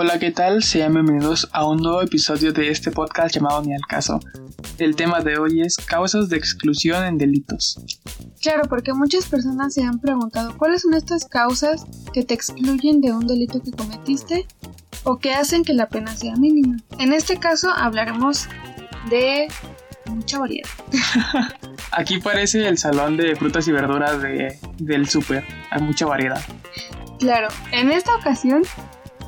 Hola, ¿qué tal? Sean bienvenidos a un nuevo episodio de este podcast llamado Ni al caso. El tema de hoy es causas de exclusión en delitos. Claro, porque muchas personas se han preguntado cuáles son estas causas que te excluyen de un delito que cometiste o que hacen que la pena sea mínima. En este caso hablaremos de mucha variedad. Aquí parece el salón de frutas y verduras de, del súper. Hay mucha variedad. Claro, en esta ocasión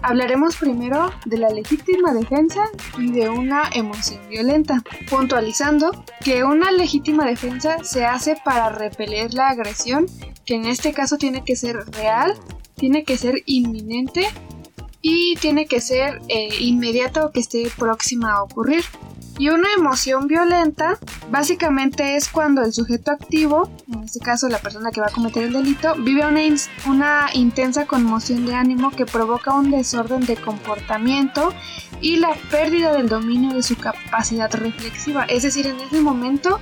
Hablaremos primero de la legítima defensa y de una emoción violenta, puntualizando que una legítima defensa se hace para repeler la agresión, que en este caso tiene que ser real, tiene que ser inminente y tiene que ser eh, inmediato que esté próxima a ocurrir. Y una emoción violenta básicamente es cuando el sujeto activo, en este caso la persona que va a cometer el delito, vive una, una intensa conmoción de ánimo que provoca un desorden de comportamiento y la pérdida del dominio de su capacidad reflexiva. Es decir, en ese momento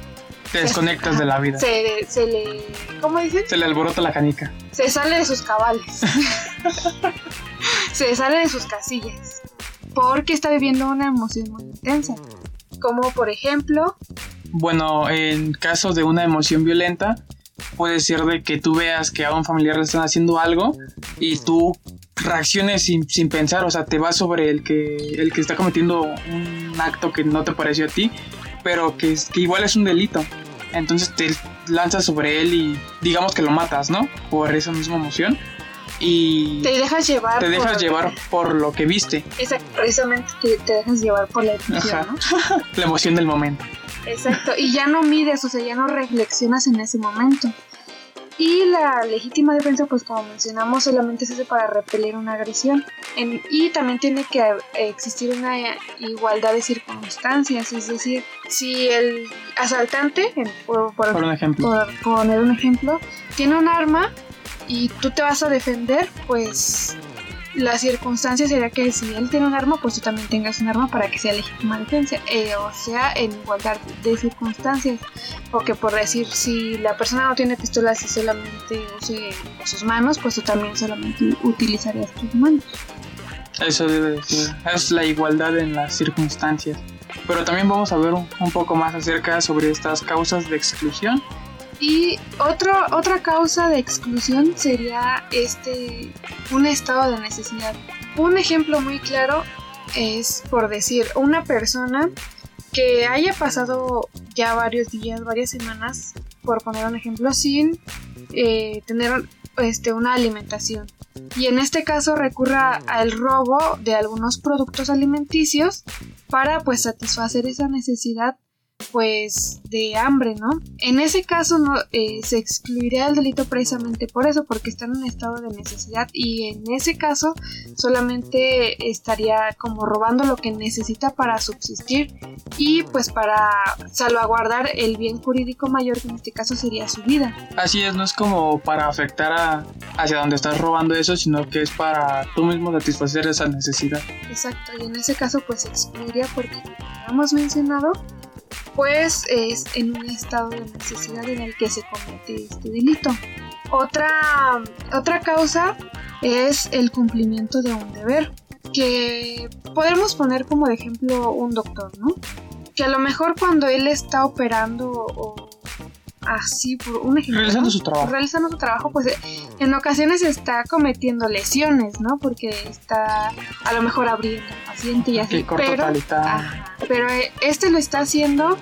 te desconectas de la vida. Se, se, le. ¿Cómo dicen? Se le alborota la canica. Se sale de sus cabales. se sale de sus casillas. Porque está viviendo una emoción muy intensa como por ejemplo... Bueno, en caso de una emoción violenta, puede ser de que tú veas que a un familiar le están haciendo algo y tú reacciones sin, pensar, o sea, te vas sobre el que, el que está cometiendo un acto que no te pareció a ti, pero que igual es un delito. Entonces te lanzas sobre él y digamos que lo matas, ¿no? Por esa misma emoción y te dejas llevar te dejas por... llevar por lo que viste exacto precisamente te, te dejas llevar por la emoción ¿no? la emoción del momento exacto y ya no mides o sea ya no reflexionas en ese momento y la legítima defensa, pues como mencionamos, solamente se hace para repeler una agresión. y también tiene que existir una igualdad de circunstancias, es decir, si el asaltante, por, por, un ejemplo. por poner un ejemplo, tiene un arma, y tú te vas a defender, pues la circunstancia sería que si él tiene un arma, pues tú también tengas un arma para que sea legítima defensa, eh, o sea, en igualdad de circunstancias. O que por decir, si la persona no tiene pistolas y solamente use sus manos, pues tú también solamente utilizarías tus manos. Eso debe ser, es la igualdad en las circunstancias. Pero también vamos a ver un poco más acerca sobre estas causas de exclusión y otro, otra causa de exclusión sería este un estado de necesidad. Un ejemplo muy claro es por decir una persona que haya pasado ya varios días, varias semanas, por poner un ejemplo, sin eh, tener este, una alimentación. Y en este caso recurra al robo de algunos productos alimenticios para pues satisfacer esa necesidad pues de hambre, ¿no? En ese caso no eh, se excluiría el delito precisamente por eso, porque está en un estado de necesidad y en ese caso solamente estaría como robando lo que necesita para subsistir y pues para salvaguardar el bien jurídico mayor que en este caso sería su vida. Así es, no es como para afectar a, hacia donde estás robando eso, sino que es para tú mismo satisfacer esa necesidad. Exacto, y en ese caso pues se excluiría porque como hemos mencionado pues es en un estado de necesidad en el que se comete este delito. Otra, otra causa es el cumplimiento de un deber, que podemos poner como ejemplo un doctor, ¿no? Que a lo mejor cuando él está operando o así por un ejemplo realizando su trabajo. Realizando su trabajo pues en ocasiones está cometiendo lesiones no porque está a lo mejor abriendo al paciente y así pero pero eh, este lo está haciendo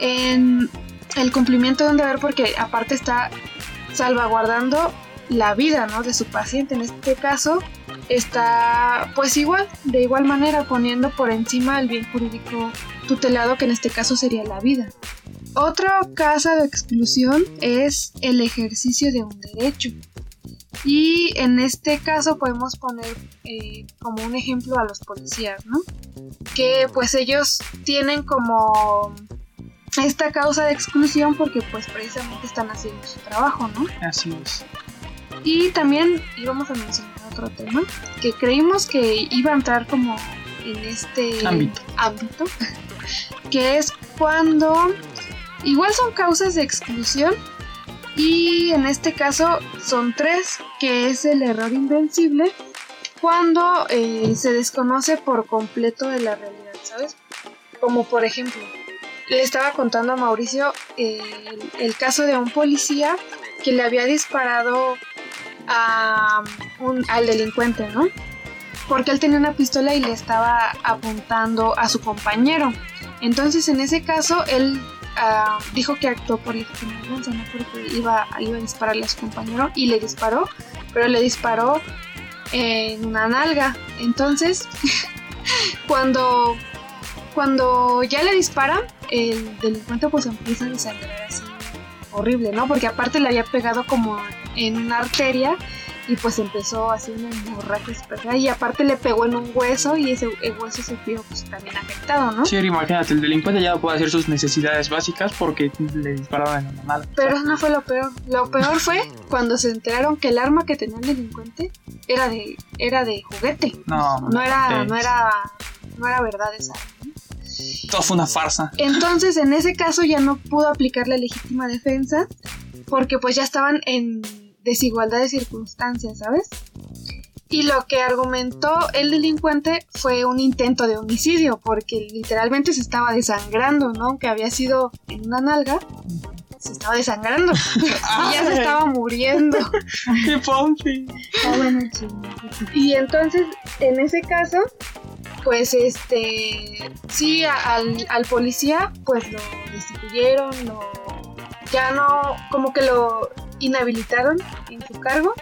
en el cumplimiento de un deber porque aparte está salvaguardando la vida ¿no? de su paciente. En este caso está pues igual de igual manera poniendo por encima el bien jurídico tutelado que en este caso sería la vida otra casa de exclusión es el ejercicio de un derecho. Y en este caso podemos poner eh, como un ejemplo a los policías, ¿no? Que pues ellos tienen como esta causa de exclusión porque pues precisamente están haciendo su trabajo, ¿no? Así es. Y también íbamos a mencionar otro tema que creímos que iba a entrar como en este ámbito, ámbito que es cuando Igual son causas de exclusión y en este caso son tres, que es el error invencible, cuando eh, se desconoce por completo de la realidad, ¿sabes? Como por ejemplo, le estaba contando a Mauricio eh, el, caso de un policía que le había disparado a un, al delincuente, ¿no? Porque él tenía una pistola y le estaba apuntando a su compañero. Entonces, en ese caso, él ah, dijo que actuó por legítima ¿no? Porque iba, iba a dispararle a su compañero y le disparó, pero le disparó en una nalga. Entonces, cuando, cuando ya le disparan, el delincuente pues empieza a desangrar así horrible, ¿no? Porque aparte le había pegado como en una arteria y pues empezó así una hemorragia y aparte le pegó en un hueso y ese hueso se vio pues también afectado, ¿no? Sí, imagínate, el delincuente ya no puede hacer sus necesidades básicas porque le dispararon en la mano. Pero no fue lo peor. Lo peor fue cuando se enteraron que el arma que tenía el delincuente era de era de juguete. No, no era no era no era verdad esa. Todo fue una farsa. Entonces, en ese caso ya no pudo aplicar la legítima defensa porque pues ya estaban en desigualdad de circunstancias, ¿sabes? Y lo que argumentó el delincuente fue un intento de homicidio, porque literalmente se estaba desangrando, ¿no? Aunque había sido en una nalga, se estaba desangrando. y ya se estaba muriendo. ¡Qué Y entonces, en ese caso, pues este, sí, al, al policía, pues lo destituyeron, lo, ya no, como que lo inhabilitaron en su cargo.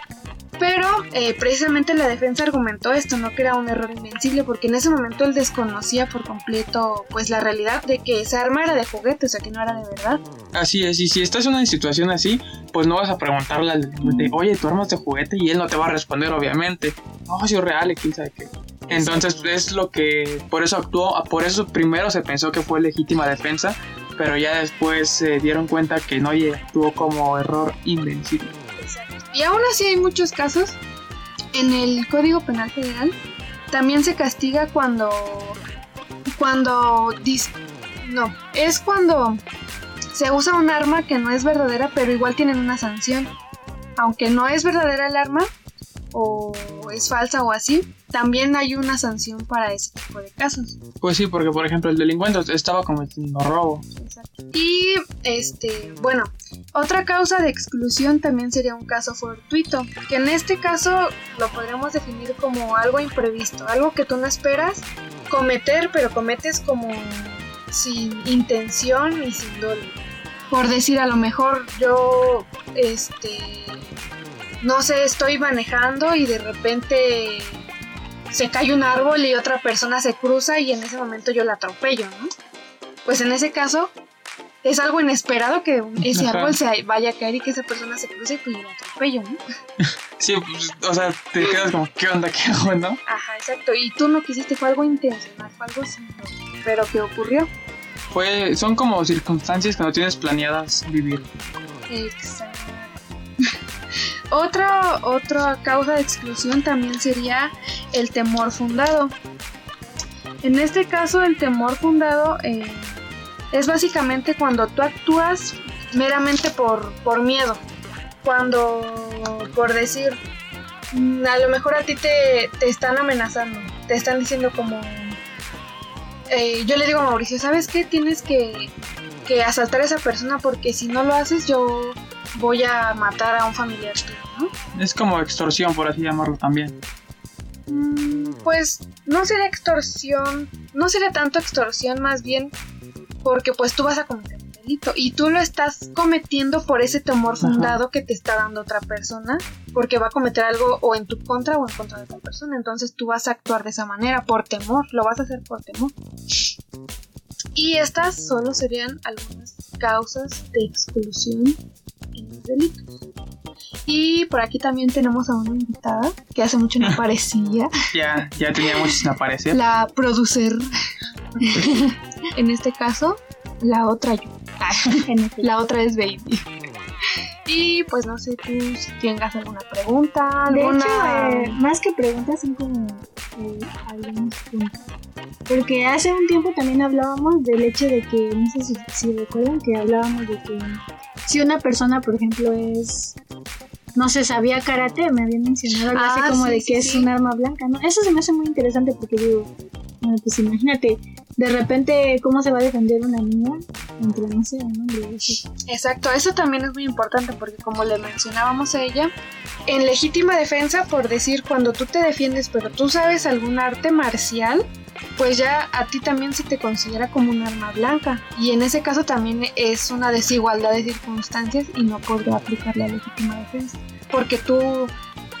Pero eh, precisamente la defensa argumentó esto, no que era un error invencible, porque en ese momento él desconocía por completo pues la realidad de que esa arma era de juguete, o sea que no era de verdad. Así es, y si estás en una situación así, pues no vas a preguntarle al oye, tu arma es de juguete, y él no te va a responder obviamente. No, si es real, quién sabe qué. Entonces es lo que, por eso actuó, por eso primero se pensó que fue legítima defensa, pero ya después se dieron cuenta que no actuó como error invencible. Y aún así hay muchos casos. En el Código Penal Federal también se castiga cuando. Cuando. no, es cuando se usa un arma que no es verdadera, pero igual tienen una sanción. Aunque no es verdadera el arma, o es falsa o así, también hay una sanción para ese tipo de casos. Pues sí, porque por ejemplo el delincuente estaba cometiendo robo. Exacto. Y este, bueno, otra causa de exclusión también sería un caso fortuito, que en este caso lo podríamos definir como algo imprevisto, algo que tú no esperas cometer, pero cometes como sin intención y sin dolor. Por decir, a lo mejor yo este no sé, estoy manejando y de repente se cae un árbol y otra persona se cruza y en ese momento yo la atropello, ¿no? Pues en ese caso es algo inesperado que ese árbol se vaya a caer y que esa persona se cruce y pues yo la atropello, ¿no? Sí, pues, o sea, te quedas como, ¿qué onda, qué hago, no? Ajá, exacto. Y tú no quisiste, fue algo intencional, fue algo simple, pero ¿qué ocurrió? Fue, son como circunstancias que no tienes planeadas vivir. Exacto. Otra, otra causa de exclusión también sería el temor fundado. En este caso, el temor fundado eh, es básicamente cuando tú actúas meramente por, por miedo. Cuando, por decir, mm, a lo mejor a ti te, están amenazando, te están diciendo como... Eh, yo le digo a Mauricio, ¿sabes qué? Tienes que, que asaltar a esa persona porque si no lo haces yo voy a matar a un familiar tuyo, ¿no? Es como extorsión, por así llamarlo también. Mm, pues no sería extorsión, no sería tanto extorsión, más bien porque pues tú vas a cometer un delito y tú lo estás cometiendo por ese temor fundado que te está dando otra persona, porque va a cometer algo o en tu contra o en contra de otra persona, entonces tú vas a actuar de esa manera por temor, lo vas a hacer por temor. Y estas solo serían algunas causas de exclusión delitos. Y por aquí también tenemos a una invitada que hace mucho no aparecía. ya, ya tenía mucho sin aparecer. La producer. en este caso, la otra yo. la otra es Baby. Y pues no sé tú si tengas alguna pregunta. Alguna... De hecho, eh, más que preguntas son como eh, algunos puntos. Porque hace un tiempo también hablábamos del hecho de que, no sé si, si recuerdan que hablábamos de que si una persona, por ejemplo, es no sé, sabía karate, me habían mencionado algo así Ah, como sí, de sí, que es sí. un arma blanca, ¿no? Eso se me hace muy interesante porque digo, bueno, pues imagínate, de repente cómo se va a defender una niña entre, no sé, un hombre. Exacto, eso también es muy importante porque como le mencionábamos a ella, en legítima defensa, por decir, cuando tú te defiendes pero tú sabes algún arte marcial, pues ya a ti también se te considera como un arma blanca. Y en ese caso también es una desigualdad de circunstancias y no podría aplicar la legítima defensa. Porque tú,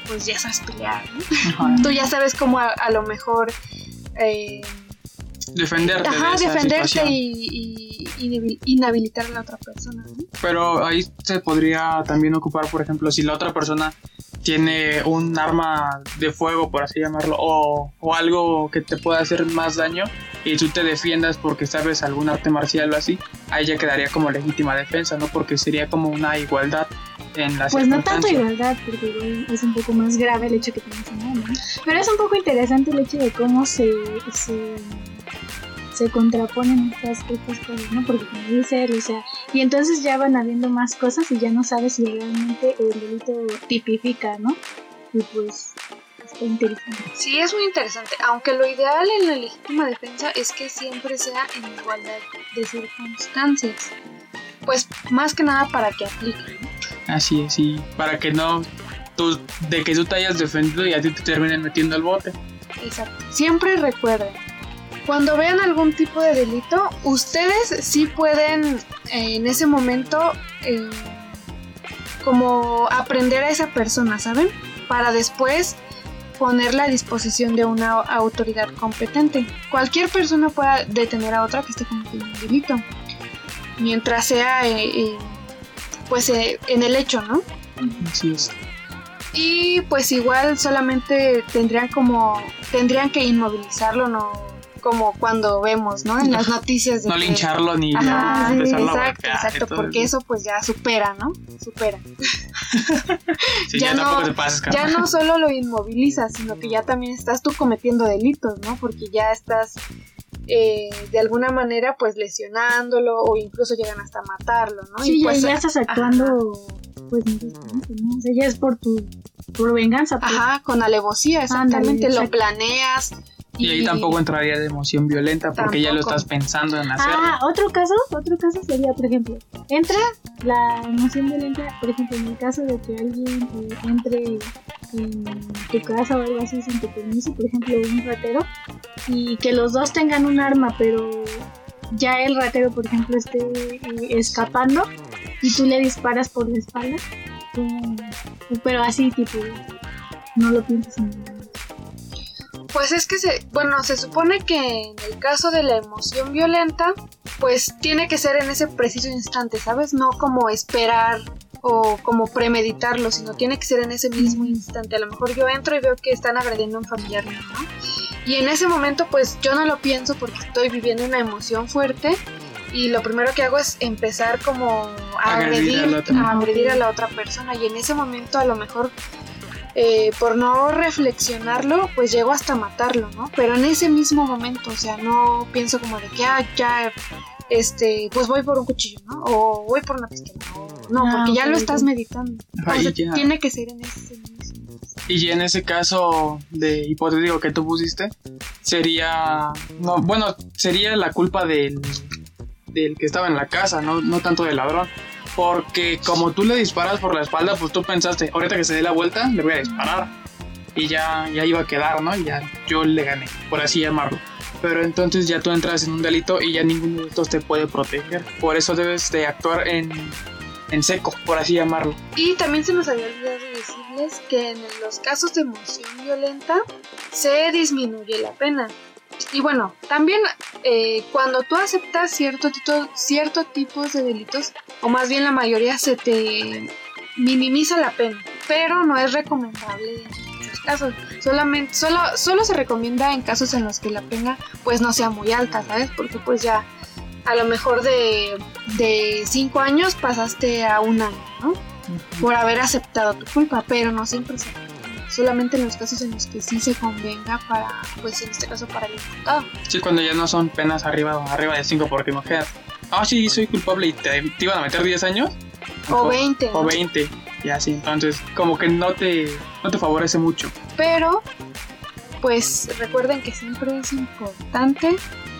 pues ya sabes pelear, ¿no? Ajá. Tú ya sabes cómo a, a lo mejor... eh, Defenderte Ajá, de esa defenderte situación. y, y inhabil- inhabilitar a la otra persona. ¿no? Pero ahí se podría también ocupar, por ejemplo, si la otra persona tiene un arma de fuego, por así llamarlo, o, o algo que te pueda hacer más daño y tú te defiendas porque sabes algún arte marcial o así, ahí ya quedaría como legítima defensa, ¿no? Porque sería como una igualdad en las Pues no tanto igualdad, porque es un poco más grave el hecho que te mencionaba, ¿no? Pero es un poco interesante el hecho de cómo se, se, se contraponen estas, estas cosas, ¿no? Porque como dice él, o sea, y entonces ya van habiendo más cosas y ya no sabes si realmente el delito tipifica, ¿no? Y pues está interesante. Sí, es muy interesante, aunque lo ideal en la legítima defensa es que siempre sea en igualdad de circunstancias. Pues más que nada para que aplique. ¿no? Así es, y para que no, tú, de que tú te hayas defendido y a ti te terminen metiendo al bote. Exacto. Siempre recuerden, cuando vean algún tipo de delito, ustedes sí pueden eh, en ese momento eh, como aprender a esa persona, ¿saben? Para después ponerla a disposición de una autoridad competente. Cualquier persona pueda detener a otra que esté cometiendo un delito, mientras sea eh, eh, pues eh, en el hecho, ¿no? Así es. Y pues igual solamente tendrían como tendrían que inmovilizarlo, no como cuando vemos, ¿no? En las noticias de No que- lincharlo ni Ajá, sí, a exacto, exacto, entonces, porque eso pues ya supera, ¿no? Supera. sí, ya ya, no- Ya no solo lo inmovilizas, sino que ya también estás tú cometiendo delitos, ¿no? Porque ya estás eh, de alguna manera pues lesionándolo o incluso llegan hasta matarlo, ¿no? Sí, y ya, pues ya estás actuando, pues, injustamente, ¿no? O sea, ya es por tu, por venganza, pues. Ajá, con alevosía, exactamente, Ándale, lo planeas. Y ahí tampoco entraría de emoción violenta porque ya lo estás pensando en hacerlo. Ah, otro caso, otro caso sería, por ejemplo, entra la emoción violenta, por ejemplo, en el caso de que alguien eh, entre en tu casa o algo así sin tu permiso, por ejemplo, un ratero, y que los dos tengan un arma, pero ya el ratero, por ejemplo, esté eh, escapando y tú le disparas por la espalda, pero así tipo, no lo piensas en nada. Pues es que se, bueno, se supone que en el caso de la emoción violenta, pues tiene que ser en ese preciso instante, ¿sabes? No como esperar o como premeditarlo, sino tiene que ser en ese mismo instante. A lo mejor yo entro y veo que están agrediendo a un familiar mío, ¿no? Y en ese momento, pues yo no lo pienso porque estoy viviendo una emoción fuerte y lo primero que hago es empezar como a Agredir agredir, a la otra. a agredir a la otra persona y en ese momento a lo mejor eh, por no reflexionarlo, pues llego hasta matarlo, ¿no? Pero en ese mismo momento, o sea, no pienso como de que, ah, ya, este, pues voy por un cuchillo, ¿no? O voy por una pistola, o- no, Ah, porque ya lo estás meditando. O sea, ya. tiene que ser en ese mismo. Y en ese caso de hipotético que tú pusiste, sería. No, bueno, sería la culpa del, del que estaba en la casa, no, no tanto del ladrón. Porque como tú le disparas por la espalda, pues tú pensaste, ahorita que se dé la vuelta, le voy a disparar. Y ya, ya iba a quedar, ¿no? Y ya yo le gané, por así llamarlo. Pero entonces ya tú entras en un delito y ya ninguno de estos te puede proteger. Por eso debes de actuar en, en seco, por así llamarlo. Y también se nos había olvidado decirles que en los casos de emoción violenta se disminuye la pena. Y bueno, también eh, cuando tú aceptas cierto, tito- cierto tipos de delitos, o más bien la mayoría se te minimiza la pena, pero no es recomendable en esos casos. Solamente, solo, solo se recomienda en casos en los que la pena pues no sea muy alta, ¿sabes? Porque pues ya a lo mejor de, de cinco años pasaste a un año, ¿no? por haber aceptado tu culpa, pero no siempre se solamente en los casos en los que sí se convenga para, pues en este caso para el imputado. Sí, cuando ya no son penas arriba, arriba de 5, porque imagínate, ah, sí, soy culpable y te, te iban a meter 10 años. O 20. O ¿no? 20. y así. Entonces, como que no te, no te favorece mucho. Pero, pues recuerden que siempre es importante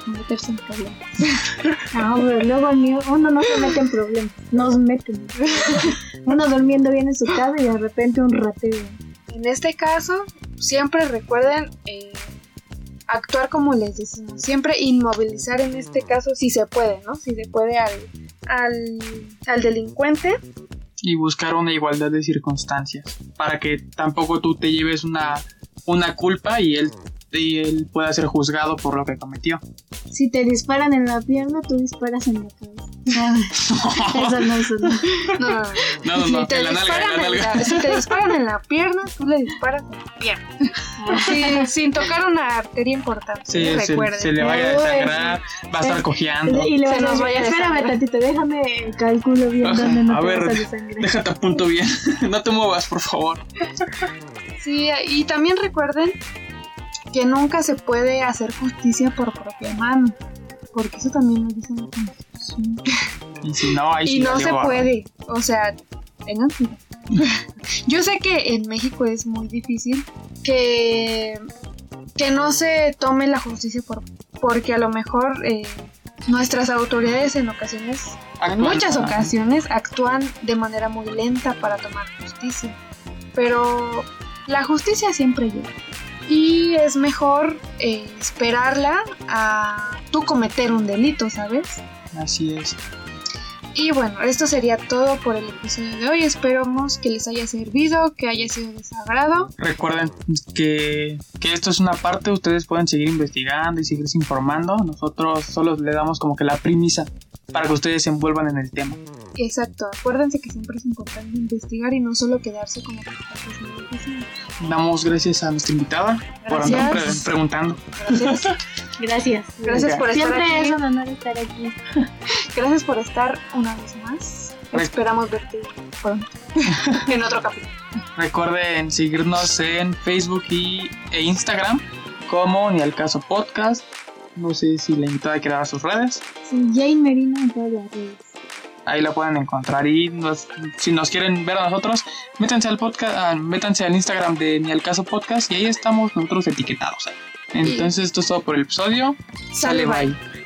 meterse en problemas. No, pero luego uno no se mete en problemas, nos meten. Uno durmiendo bien en su casa y de repente un rateo. En este caso, siempre recuerden eh, actuar como les decimos. Siempre inmovilizar en este caso si se puede, ¿no? Si se puede al, al, al delincuente. Y buscar una igualdad de circunstancias. Para que tampoco tú te lleves una, una culpa y él, y él pueda ser juzgado por lo que cometió. Si te disparan en la pierna, tú disparas en la cabeza. Eso no, eso no. No, no, no. No, no, Si no, te, en la nalga, en disparan la en nalga. la- si te disparan en la pierna, tú le disparas en la pierna. Sí, sin tocar una arteria importante. Sí, se, le vaya a desangrar, va a estar cojeando. Y le Se a nos vaya a espérame desangrar". tantito, déjame calculo bien dónde no a te ver, vas a desangrar. déjate apunto bien. no te muevas, por favor. Sí, y también recuerden que nunca se puede hacer justicia por propia mano. Porque eso también lo dice la Constitución. Y si no, ahí Y sí no valió se puede. O sea, tengan cuidado. Yo sé que en México es muy difícil que, que no se tome la justicia por, porque a lo mejor eh, nuestras autoridades en ocasiones, en muchas ocasiones, actúan de manera muy lenta para tomar justicia. Pero la justicia siempre llega. Y es mejor eh, esperarla a tú cometer un delito, ¿sabes? Así es. Y bueno, esto sería todo por el episodio de hoy. Esperamos que les haya servido, que haya sido de su agrado. Recuerden que, que esto es una parte, ustedes pueden seguir investigando y seguirse informando. Nosotros solo le damos como que la premisa para que ustedes se envuelvan en el tema. Exacto, acuérdense que siempre es importante investigar y no solo quedarse como difíciles. Damos gracias a nuestra invitada por andar pre- preguntando. Gracias. Gracias. Gracias por estar Siempre aquí. es un honor estar aquí. Gracias por estar una vez más. Esperamos verte pronto en otro capítulo. Recuerden seguirnos en Facebook y, e Instagram como Ni al Caso Podcast. No sé si la invitada dar sus redes. Sí, Jane Merino en todas las redes. Ahí la pueden encontrar. Y nos- si nos quieren ver a nosotros, métanse al podcast, ah, métanse al Instagram de Ni al Caso Podcast y ahí estamos nosotros etiquetados. Entonces, esto es todo por el episodio. Sale, bye. bye.